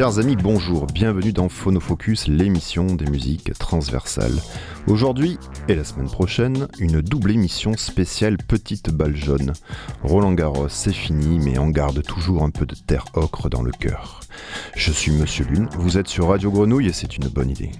Chers amis, bonjour, bienvenue dans Phonofocus, l'émission des musiques transversales. Aujourd'hui et la semaine prochaine, une double émission spéciale Petite Balle Jaune. Roland Garros, c'est fini, mais on garde toujours un peu de terre ocre dans le cœur. Je suis Monsieur Lune, vous êtes sur Radio Grenouille et c'est une bonne idée.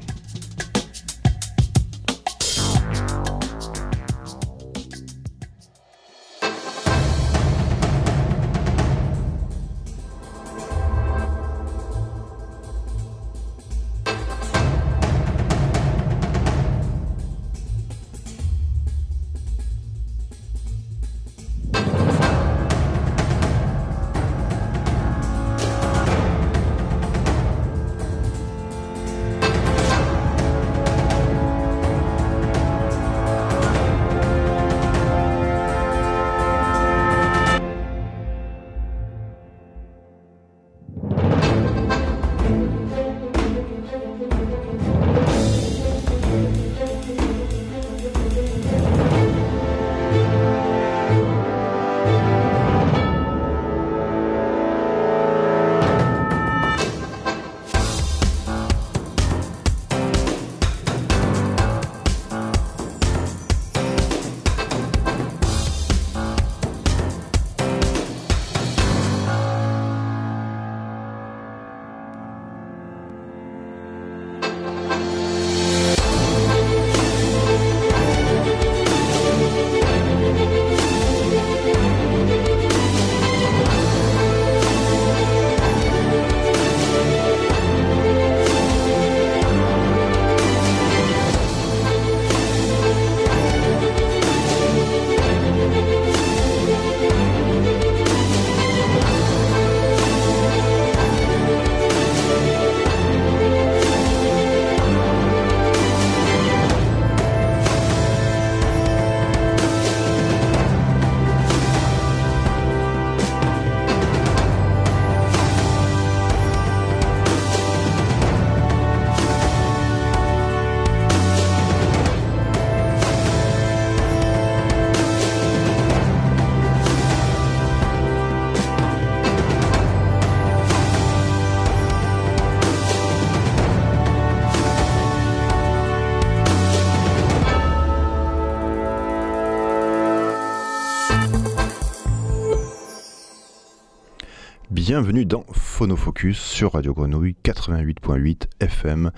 Bienvenue dans Phonofocus sur Radio Grenouille 88.8 FM.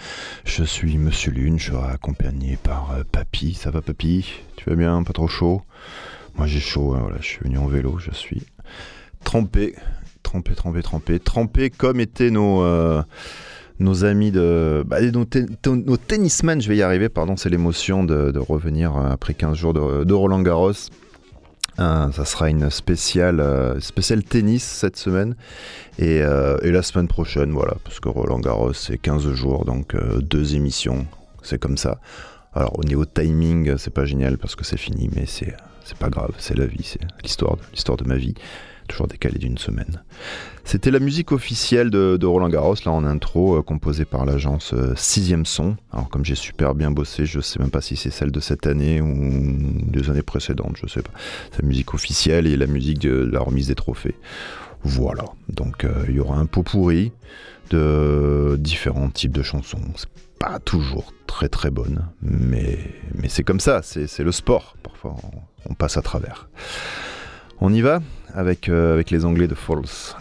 Je suis Monsieur Lune, je serai accompagné par euh, Papy. Ça va Papy? Tu vas bien? Pas trop chaud? Moi j'ai chaud, hein, voilà, je suis venu en vélo, je suis trempé, trempé, trempé, trempé, trempé comme étaient nos... Euh, nos amis de. Bah, nos, tennismen, je vais y arriver, pardon, c'est l'émotion de, revenir après 15 jours de Roland Garros. Ça sera une spéciale, euh, tennis cette semaine euh, et, la semaine prochaine, voilà, parce que Roland Garros c'est 15 jours, donc euh, deux émissions, c'est comme ça. Alors au niveau timing, c'est pas génial parce que c'est fini, mais c'est pas grave, c'est la vie, c'est l'histoire de ma vie toujours décalé d'une semaine. C'était la musique officielle de, Roland Garros, là en intro, euh, composée par l'agence 6 euh, Son. Alors comme j'ai super bien bossé, je sais même pas si c'est celle de cette année ou des années précédentes, je sais pas. C'est la musique officielle et la musique de, la remise des trophées. Voilà, donc euh, il y aura un pot pourri de différents types de chansons. C'est pas toujours très très bonne, mais, mais c'est comme ça, c'est le sport. Parfois on passe à travers. On y va avec, euh, avec les Anglais de Falls.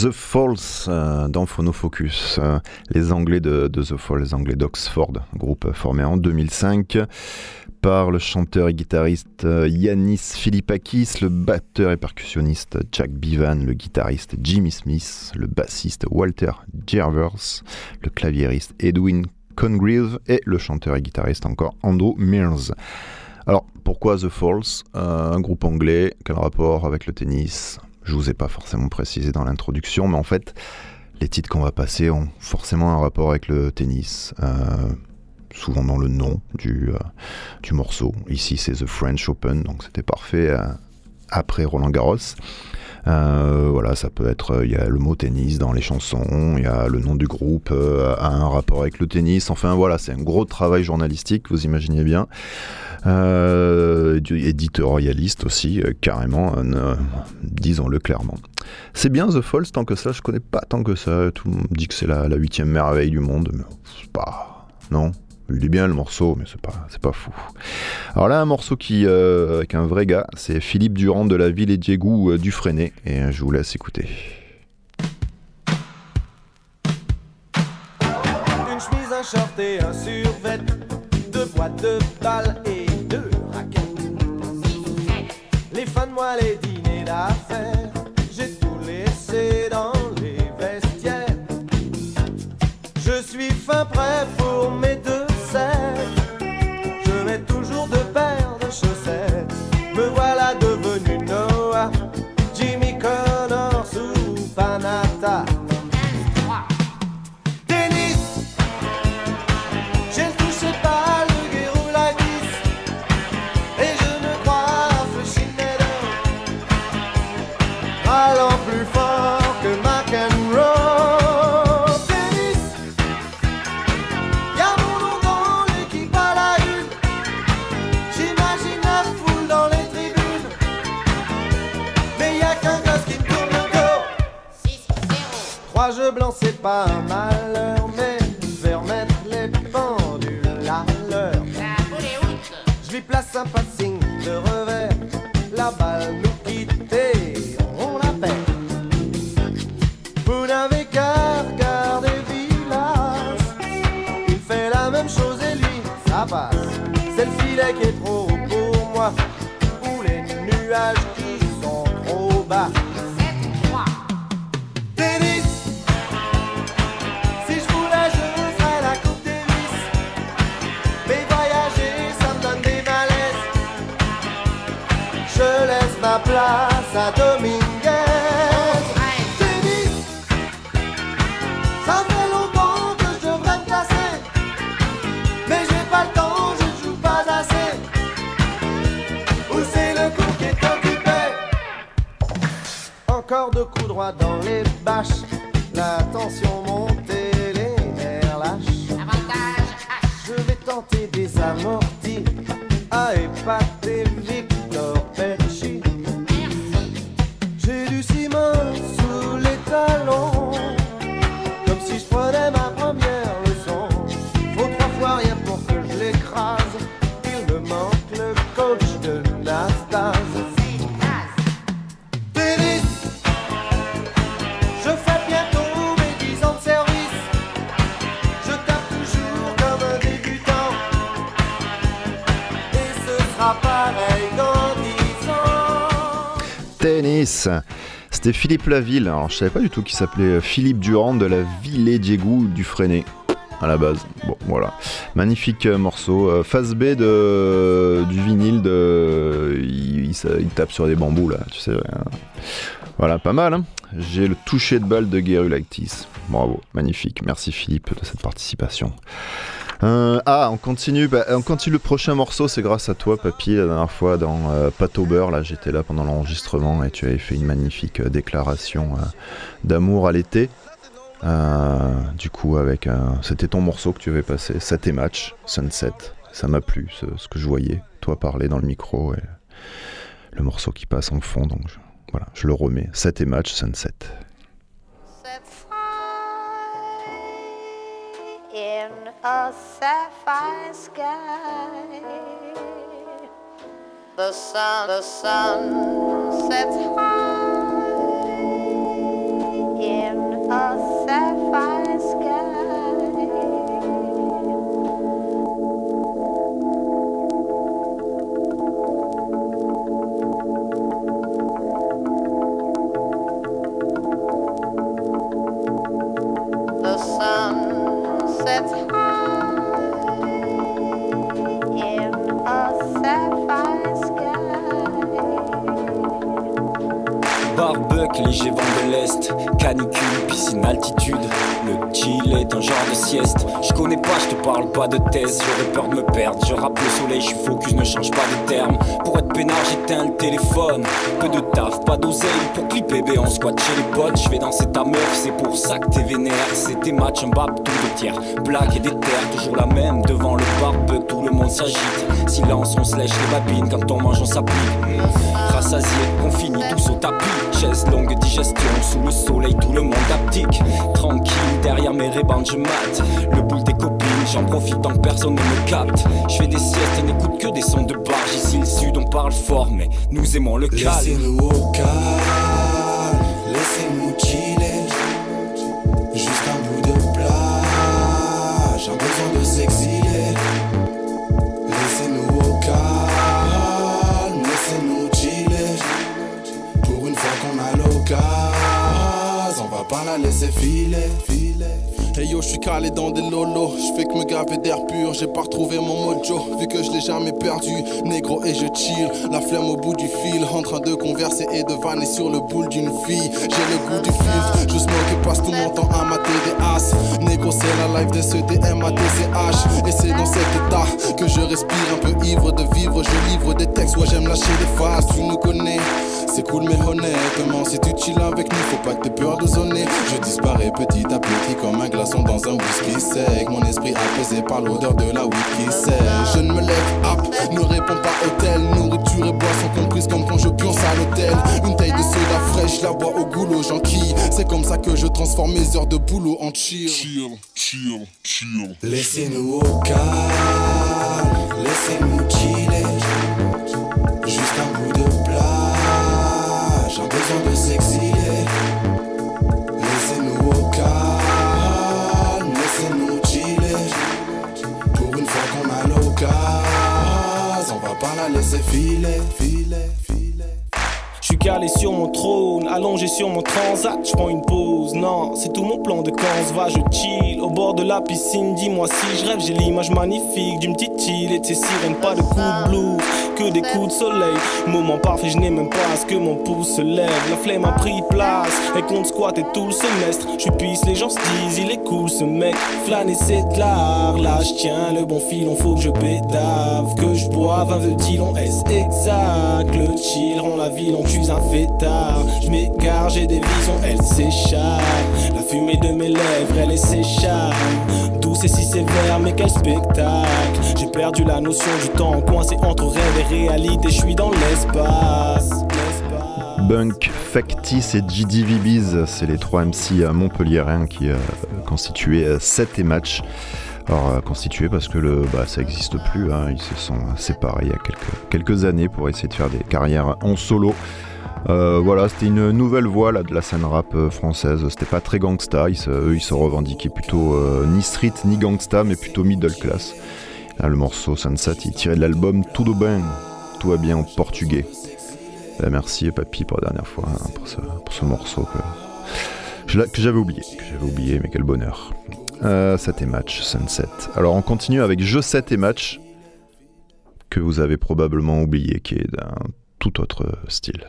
The Falls euh, dans Phonofocus. Euh, les Anglais de, The Falls, les Anglais d'Oxford, groupe formé en 2005 par le chanteur et guitariste euh, Yanis Philippakis, le batteur et percussionniste Jack Bivan, le guitariste Jimmy Smith, le bassiste Walter Jervers, le claviériste Edwin Congreve et le chanteur et guitariste encore Andrew Mears. Alors, pourquoi The Falls Un groupe anglais, quel rapport avec le tennis je vous ai pas forcément précisé dans l'introduction, mais en fait, les titres qu'on va passer ont forcément un rapport avec le tennis. Euh, souvent dans le nom du, euh, du morceau. Ici, c'est The French Open, donc c'était parfait euh, après Roland Garros. Voilà, ça peut être, il y a le mot tennis dans les chansons, il y a le nom du groupe a un rapport avec le tennis. Enfin voilà, c'est un gros travail journalistique, vous imaginez bien. Euh, éditorialiste aussi, euh, carrément, euh, disons-le clairement. C'est bien The Falls, tant que ça, je connais pas tant que ça. Tout le monde dit que c'est la huitième merveille du monde, mais c'est pas. Non, il est bien le morceau, mais c'est pas, c'est pas fou. Alors là, un morceau qui, avec un vrai gars, c'est Philippe Durand de la ville et Diego Dufresné, et je vous laisse écouter. Une chemise, un short et un survêt, deux boîtes de balles et moi les dîners d'affaires. J'ai tout laissé dans les vestiaires. Je suis fin prêt pas malheur, mais faire mettre les pendules à l'heure. Je lui place un passing de revers, la balle nous quitte on la perd. Vous n'avez qu'à regarder Villas, il fait la même chose et lui, ça passe. C'est le filet qui est trop pour moi, ou les nuages C'était Philippe Laville. Alors, je savais pas du tout qu'il s'appelait euh, Philippe Durand de la Ville Diego du Freinet à la base. Bon, voilà. Magnifique euh, morceau. Euh, phase B de, du vinyle, de, il, tape sur des bambous là, tu sais. Voilà, pas mal. Hein. J'ai le toucher de balle de Gerulactis. Bravo, magnifique. Merci Philippe de cette participation. Euh, ah, on continue. Bah, on continue le prochain morceau. C'est grâce à toi, Papy. La dernière fois dans euh, Pâte au beurre, là, j'étais là pendant l'enregistrement et tu avais fait une magnifique euh, déclaration euh, d'amour à l'été. du coup, avec c'était ton morceau que tu avais passé, 7 et match, Sunset. Ça m'a plu, ce, que je voyais, toi parler dans le micro et le morceau qui passe en fond. Donc voilà, je le remets. 7 et match, Sunset. A sapphire sky. The sun, the sun sets high léger vent de l'Est. Canicule, piscine, altitude. Le chill est un genre de sieste. Je connais pas, je te parle pas de thèse. J'aurais peur de me perdre. Je rappe le soleil, je suis focus, ne change pas de terme. Pour être peinard, j'éteins le téléphone. Peu de taf, pas d'oseille. Pour clipper, on squat chez les potes. Je vais danser ta meuf, c'est pour ça que t'es vénère. C'est tes matchs, un bap, tout de tiers. Blague et des terres, toujours la même. Devant le barbe, tout le monde s'agite. Silence, on se lèche les babines. Quand on mange, on s'applique. Rassasié, on finit tous au tapis. Chaise longue digestion, sous le soleil, tout le monde aptique. Tranquille, derrière mes rébans, je mate. Le boule des copines, j'en profite tant que personne ne me capte. Je fais des siestes et n'écoute que des sons de barge. Ici, le sud, on parle fort, mais nous aimons le calme. Laissez-nous au calme, laissez-nous chiller. Juste un bout de plage, j'ai besoin de s'exiler. Pas la laisser filer, Hey yo, je suis calé dans des lolos, je fais que me gaver d'air pur, j'ai pas retrouvé mon mojo, vu que je l'ai jamais perdu, négro et je chill, la flemme au bout du fil, en train de converser et de vanner sur le boule d'une fille, j'ai le goût du filtre, je smoke et passe tout mon temps à mater des négro c'est la life des CDM à et c'est dans cet état que je respire un peu ivre de vivre, je livre des textes, ouais j'aime lâcher des phases, tu nous connais, c'est cool mais honnêtement, si tu chill avec nous, faut pas que t'aies peur de zoner, je disparais petit à petit comme un glaçon dans un whisky sec. Mon esprit apaisé par l'odeur de la whisky sec. Je ne me lève up, ne réponds pas hôtel. Nourriture et boisson comprises comme quand je pionce à l'hôtel. Une taille de soda fraîche, la bois au goulot, j'enquille. C'est comme ça que je transforme mes heures de boulot en chill. Chill, chill, chill. Laissez-nous au calme, laissez-nous chiller. Juste un bout de plage, j'ai besoin de s'exiler. Pas la laisser calé sur mon trône, allongé sur mon transat, je prends une pause. Non, c'est tout mon plan de quand va, je chill. Au bord de la piscine, dis-moi si je rêve, j'ai l'image magnifique d'une petite île et de ses sirènes, pas de coups de blues, que des coups de soleil. Moment parfait, je n'ai même pas à ce que mon pouce se lève. La flemme a pris place, et compte squat et tout le semestre. Je pisse, les gens se disent, il est cool ce mec. Flâner c'est de l'art, là je tiens le bon filon, faut que je pédave, que je boive un veut-il, on est exact. Le chill rend la ville, on tue un fêtard. Je m'égare, j'ai des visions, elle s'échappe. La fumée de mes lèvres, elle s'échappe. Douce et si sévère, mais quel spectacle. J'ai perdu la notion du temps, coincé entre rêve et réalité. Je suis dans l'espace. Bunk, Factis et GDVBs, c'est les trois MC montpelliérains qui euh, constituaient euh, 7 et match. Alors, euh, constitués parce que le, bah, ça n'existe plus, hein, ils se sont séparés il y a quelques, quelques années pour essayer de faire des carrières en solo. Euh, voilà, c'était une nouvelle voie là, de la scène rap euh, française. C'était pas très gangsta, ils eux ils se revendiquaient plutôt euh, ni street ni gangsta, mais plutôt middle class. Là, le morceau Sunset, il tirait de l'album Tudo Bem, tout va bien en portugais. Ben, merci Papy pour la dernière fois hein, pour, ce, morceau que j'avais oublié, que j'avais oublié, mais quel bonheur. Euh, 7 et match, Sunset. Alors on continue avec Je 7 et match, que vous avez probablement oublié, qui est d'un tout autre style.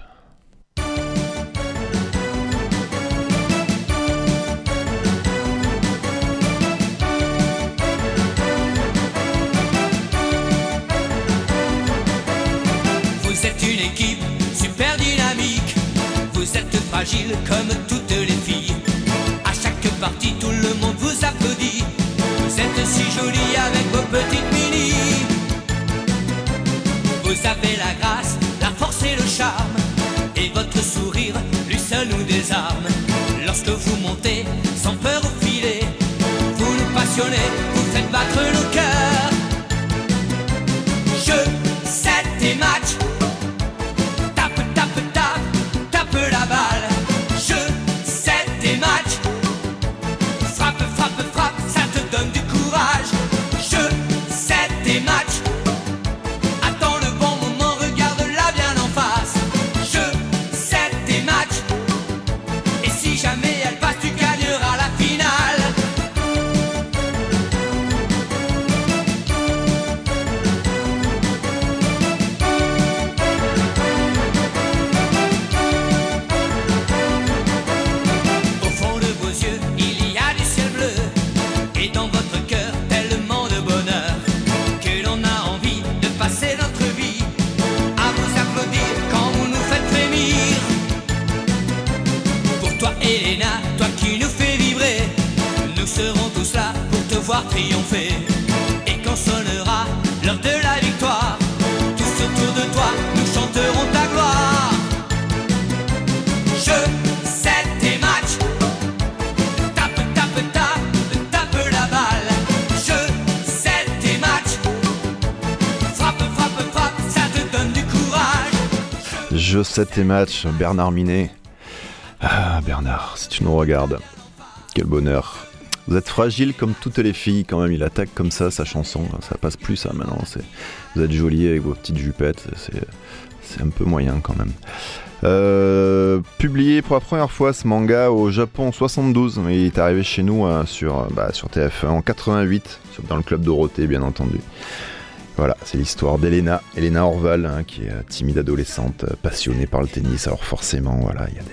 Fragile comme toutes les filles. À chaque partie, tout le monde vous applaudit. Vous êtes si jolie avec vos petites mini. Vous avez la grâce, la force et le charme. Et votre sourire lui seul nous désarme. Lorsque vous montez sans peur au filet, vous nous passionnez, vous faites battre nos cœurs. 7 et match, Bernard Minet. Ah, Bernard, si tu nous regardes, quel bonheur. Vous êtes fragile comme toutes les filles quand même, il attaque comme ça sa chanson, ça passe plus ça maintenant, vous êtes jolie avec vos petites jupettes, c'est un peu moyen quand même. Euh, publié pour la première fois ce manga au Japon en 72, il est arrivé chez nous hein, sur, bah, sur TF1 en 88, dans le club Dorothée bien entendu. Voilà, c'est l'histoire d'Elena, Elena Orval, hein, qui est euh, timide adolescente, euh, passionnée par le tennis. Alors forcément, voilà, il y a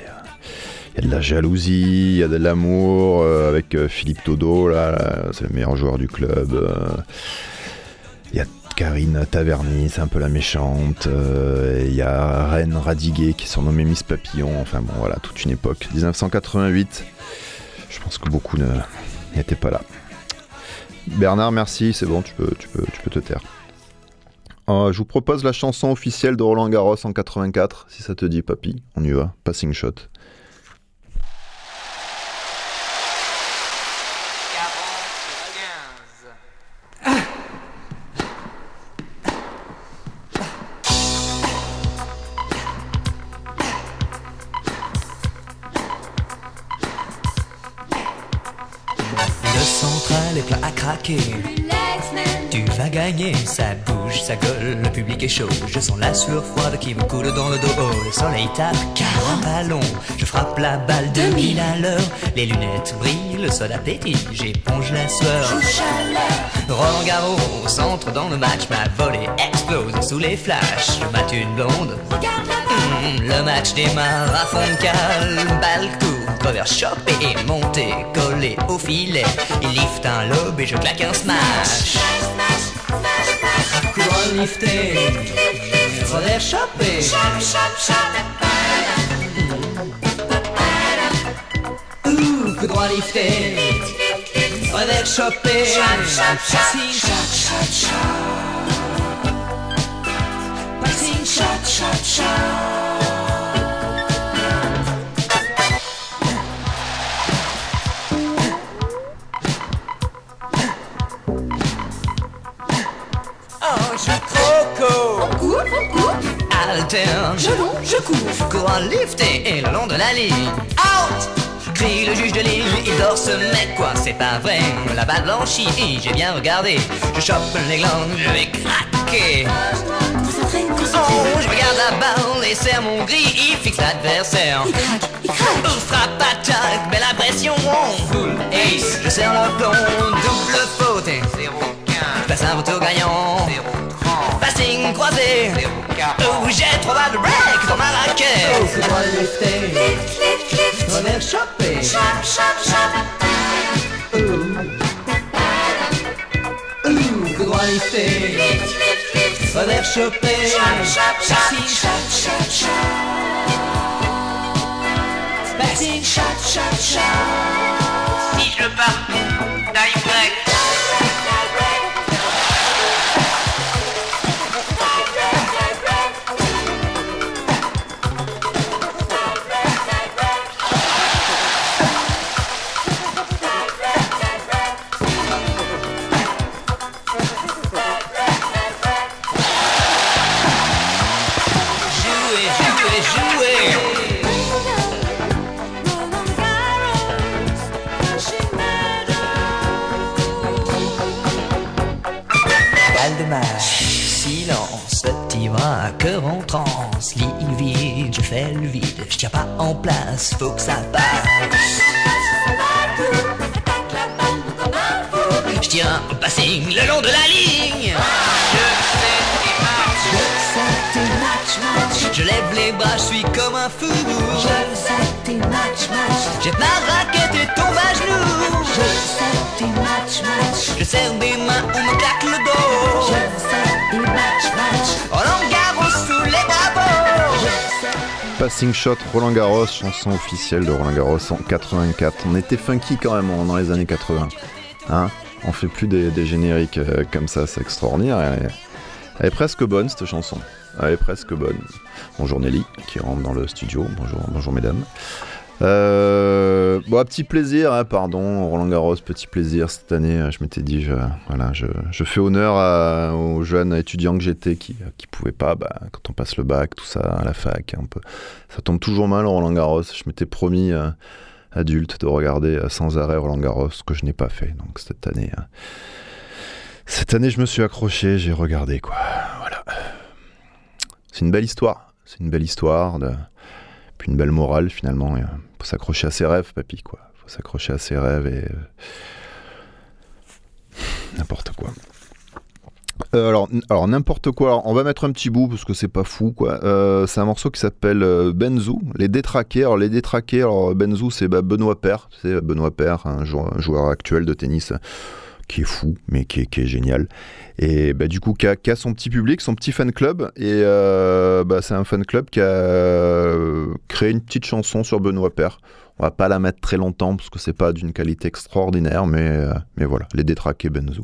euh, de la jalousie, il y a de l'amour avec Philippe Todo, c'est le meilleur joueur du club. Il y a Karine Taverny, c'est un peu la méchante. Il y a Reine Radiguet qui est surnommée Miss Papillon. Enfin bon, voilà, toute une époque. 1988, je pense que beaucoup n'étaient pas là. Bernard, merci, c'est bon, tu peux te taire. Euh, je vous propose la chanson officielle de Roland Garros en 84, si ça te dit, papy. On y va, Passing Shot. Le central est plein à craquer. Gagner, ça bouge, ça gueule, le public est chaud. Je sens la sueur froide qui me coule dans le dos. Oh, le soleil tape, car ballon. Je frappe la balle de mille à l'heure. Les lunettes brillent, le sol appétit, j'éponge la sueur. Roland Garros centre dans le match, ma volée explose sous les flashs. Je mate une blonde. Hmm, le match démarre à fond de cale, balle court, travers chopé et monté, collé au filet. Il lift un lobe et je claque un smash. Coup droit lifté, revers chopé. Ouh, coup droit lifté, revers chopé. Passing shot, shot, shot. Passing shot, shot, shot. Je longe, je cours. Courant lifté et le long de la ligne. Out! Crie le juge de ligne, il dort ce mec quoi, c'est pas vrai? La balle blanchit, j'ai bien regardé. Je chope les glandes, je vais craquer. Oh, je regarde la balle et serre mon gris, il fixe l'adversaire. Il craque, il craque. frappe, attaque, belle impression. Full ace, je serre le plomb, double faute. 0 je passe un retour gagnant. 0 Passing croisé. 0 Oh, j'ai trop mal de break dans ma raquette. Oh, c'est droit lifté. Lift, lift, lift. Revers chopé. Chop, chop, chop. Ouh. Ouh. Lift, lift, lift. Revers chopé. Chop, chop, chop. Passing. Si je pars, time break. Place, faut que ça passe. Je tiens au passing le long de la ligne. Je match. Lève les bras, je suis comme un fou. Je sais tes matchs, match. Jette ma raquette et tombe à genoux. Je sais tes matchs, match. Je serre des mains, Passing Shot, Roland Garros, chanson officielle de Roland Garros en 84. On était funky quand même dans les années 80. Hein on fait plus des, génériques euh, comme ça, c'est extraordinaire. Elle est, elle est presque bonne cette chanson. Elle est presque bonne. Bonjour Nelly qui rentre dans le studio. Bonjour, bonjour mesdames. Euh, bon, petit plaisir, hein, pardon, Roland Garros, petit plaisir cette année. Je m'étais dit, je, voilà, je, fais honneur aux jeunes étudiants que j'étais qui qui pouvaient pas, bah, quand on passe le bac, tout ça, à la fac, un peu. Ça tombe toujours mal Roland Garros. Je m'étais promis, euh, adulte, de regarder euh, sans arrêt Roland Garros, ce que je n'ai pas fait. Donc cette année, euh, cette année, je me suis accroché, j'ai regardé quoi. Voilà. C'est une belle histoire. C'est une belle histoire de puis une belle morale finalement. Il faut s'accrocher à ses rêves, papy, quoi. faut s'accrocher à ses rêves et. euh, N'importe quoi. Euh, alors, n'importe quoi. On va mettre un petit bout parce que c'est pas fou, quoi. Euh, c'est un morceau qui s'appelle euh, Benzu, les détraqués. Alors, les détraqués, alors Benzu, c'est bah, Benoît Paire. C'est Benoît Paire, un joueur, actuel de tennis euh, qui est fou, mais qui est, génial. Et bah, du coup, qui a, son petit public, son petit fan club. Et euh, bah, c'est un fan club qui a euh, créé une petite chanson sur Benoît Paire. On va pas la mettre très longtemps parce que c'est pas d'une qualité extraordinaire, mais, euh, voilà, les détraqués Benzu.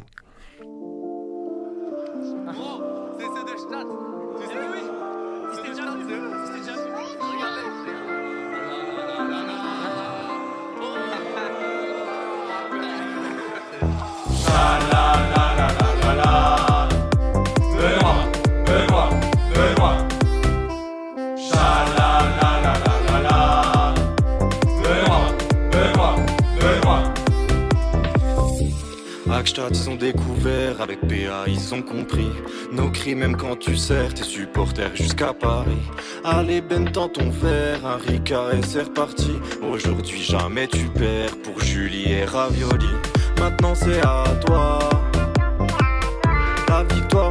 Ils ont découvert, avec PA, ils ont compris nos cris, même quand tu sers tes supporters jusqu'à Paris. Allez, Ben, dans ton verre, un Ricard et c'est reparti. Aujourd'hui, jamais tu perds pour Julie et Ravioli. Maintenant, c'est à toi. La victoire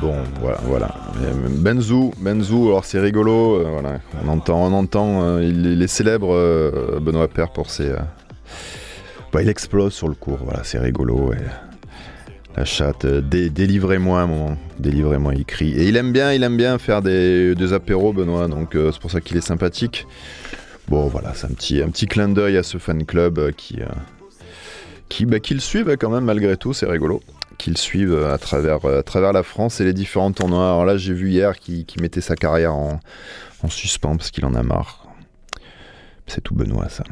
Bon, voilà, voilà. Benzu, Benzu, alors c'est rigolo, euh, voilà. On entend, on entend, euh, il, est célèbre, euh, Benoît Père, pour ses... bah, il explose sur le cours, voilà, c'est rigolo. La chatte, dé- délivrez-moi un moment, délivrez-moi, il crie. Et il aime bien, il aime bien faire des, apéros, Benoît, donc c'est pour ça qu'il est sympathique. Bon, voilà, c'est un petit, un petit clin d'œil à ce fan club qui... qui, bah, le suivent quand même malgré tout, c'est rigolo. Qu'ils suivent euh, à travers, euh, à travers la France et les différents tournois. Alors là, j'ai vu hier qu'il qu'il mettait sa carrière en, en suspens parce qu'il en a marre. C'est tout Benoît, ça.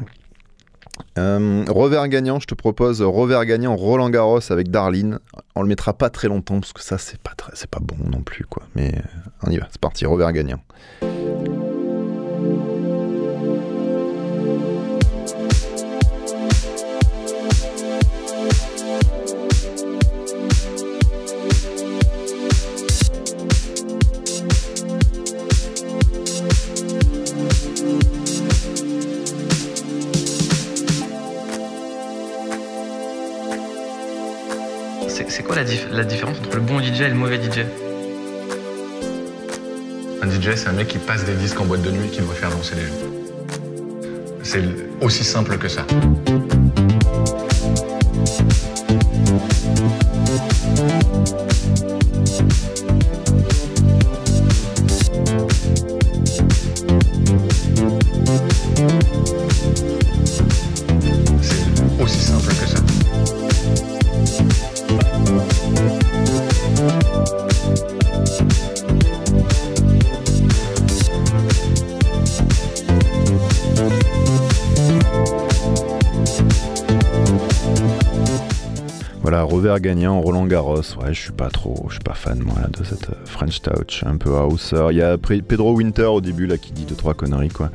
Euh, revers gagnant, je te propose revers gagnant Roland Garros avec Darlene. On le mettra pas très longtemps parce que ça, c'est pas, pas bon non plus, quoi. Mais euh, on y va, c'est parti, revers gagnant. La différence entre le bon DJ et le mauvais DJ Un DJ, c'est un mec qui passe des disques en boîte de nuit et qui doit faire danser les gens. C'est aussi simple que ça. Revers gagnant, Roland Garros. Ouais, je suis pas trop, je suis pas fan moi là, de cette euh, French Touch, un peu house. Il y a Pedro Winter au début là qui dit deux trois conneries quoi.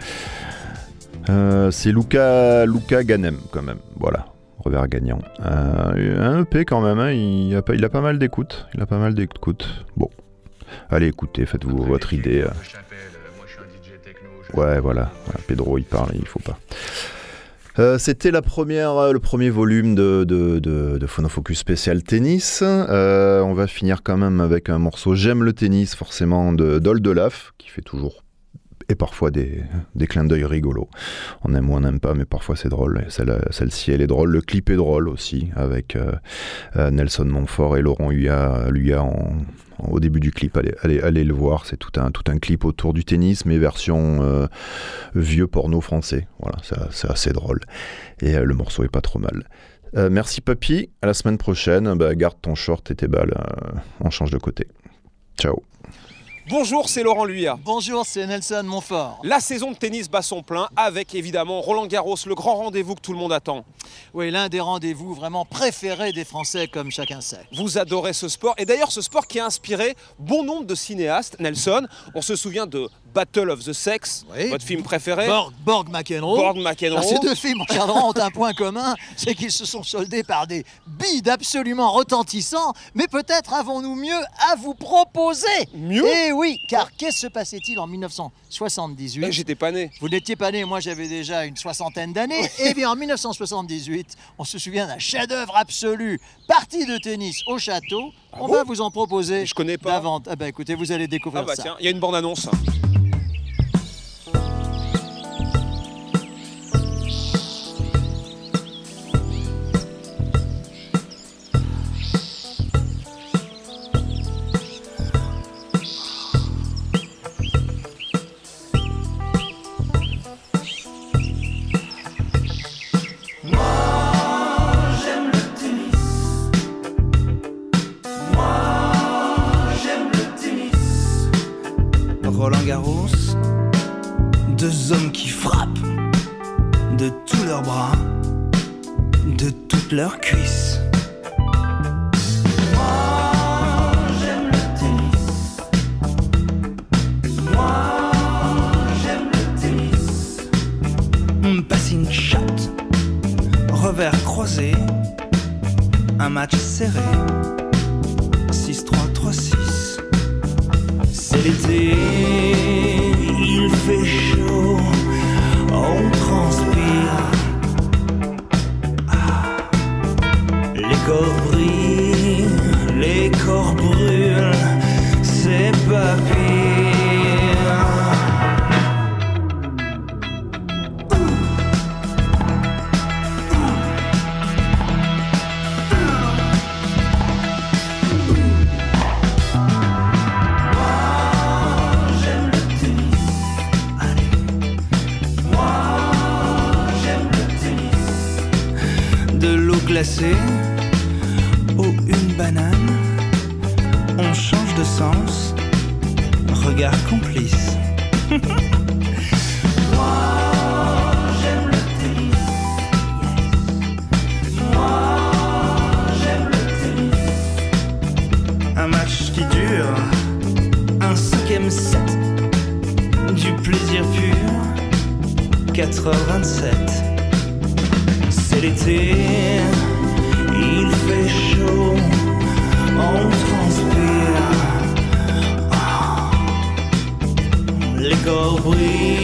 Euh, c'est Luca, Luca Ganem quand même. Voilà, revers gagnant. Euh, un EP quand même. hein, il, a pas, il a pas mal d'écoute. Il a pas mal d'écoute. Bon, allez écoutez, faites-vous votre idée. euh. Ouais, voilà, voilà, Pedro il parle, il faut pas. Euh, C'était euh, le premier volume de, Phonofocus spécial tennis. Euh, on va finir quand même avec un morceau J'aime le tennis, forcément, de Dol Delaf, qui fait toujours et parfois des, des clins d'œil rigolos. On aime ou on n'aime pas, mais parfois c'est drôle. Celle-ci, elle est drôle. Le clip est drôle aussi, avec euh, euh, Nelson Montfort et Laurent en, au début du clip. Allez, allez, allez le voir, c'est tout un, tout un clip autour du tennis, mais version euh, vieux porno français. Voilà, c'est assez drôle. Et le morceau est pas trop mal. Merci Papy, à la semaine prochaine. Bah, garde ton short et tes balles, on change de côté. Ciao. Bonjour, c'est Laurent Luyat. Bonjour, c'est Nelson Montfort. La saison de tennis bat son plein avec évidemment Roland Garros, le grand rendez-vous que tout le monde attend. Oui, l'un des rendez-vous vraiment préférés des Français, comme chacun sait. Vous adorez ce sport et d'ailleurs ce sport qui a inspiré bon nombre de cinéastes. Nelson, on se souvient de Battle of the Sex, votre film préféré. Borg, Borg McEnroe. Borg McEnroe. Alors, ces deux films, mon ont un point commun, c'est qu'ils se sont soldés par des bides absolument retentissants, mais peut-être avons-nous mieux à vous proposer. Mieux Eh oui, car qu'est-ce se passait-il en 1978 Eh, J'étais pas né. Vous n'étiez pas né, moi j'avais déjà une soixantaine d'années. Eh bien en 1978, on se souvient d'un chef-d'œuvre absolu, partie de tennis au château. on va vous en proposer. Je connais pas. Ah bah écoutez, vous allez découvrir Ah bah ça. tiens, il y a une bande-annonce. Revers croisé, un match serré, 6-3-3-6. C'est l'été, 87. C'est l'été, il fait chaud, on transpire. Ah. Les corps brillent.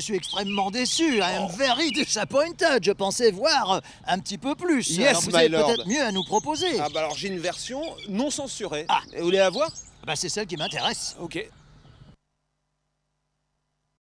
Je suis extrêmement déçu. I am very disappointed. Je pensais voir un petit peu plus. Yes, Alors, vous my avez lord. peut-être mieux à nous proposer. Ah bah alors j'ai une version non censurée. Et vous voulez la voir? Bah, c'est celle qui m'intéresse. Ok.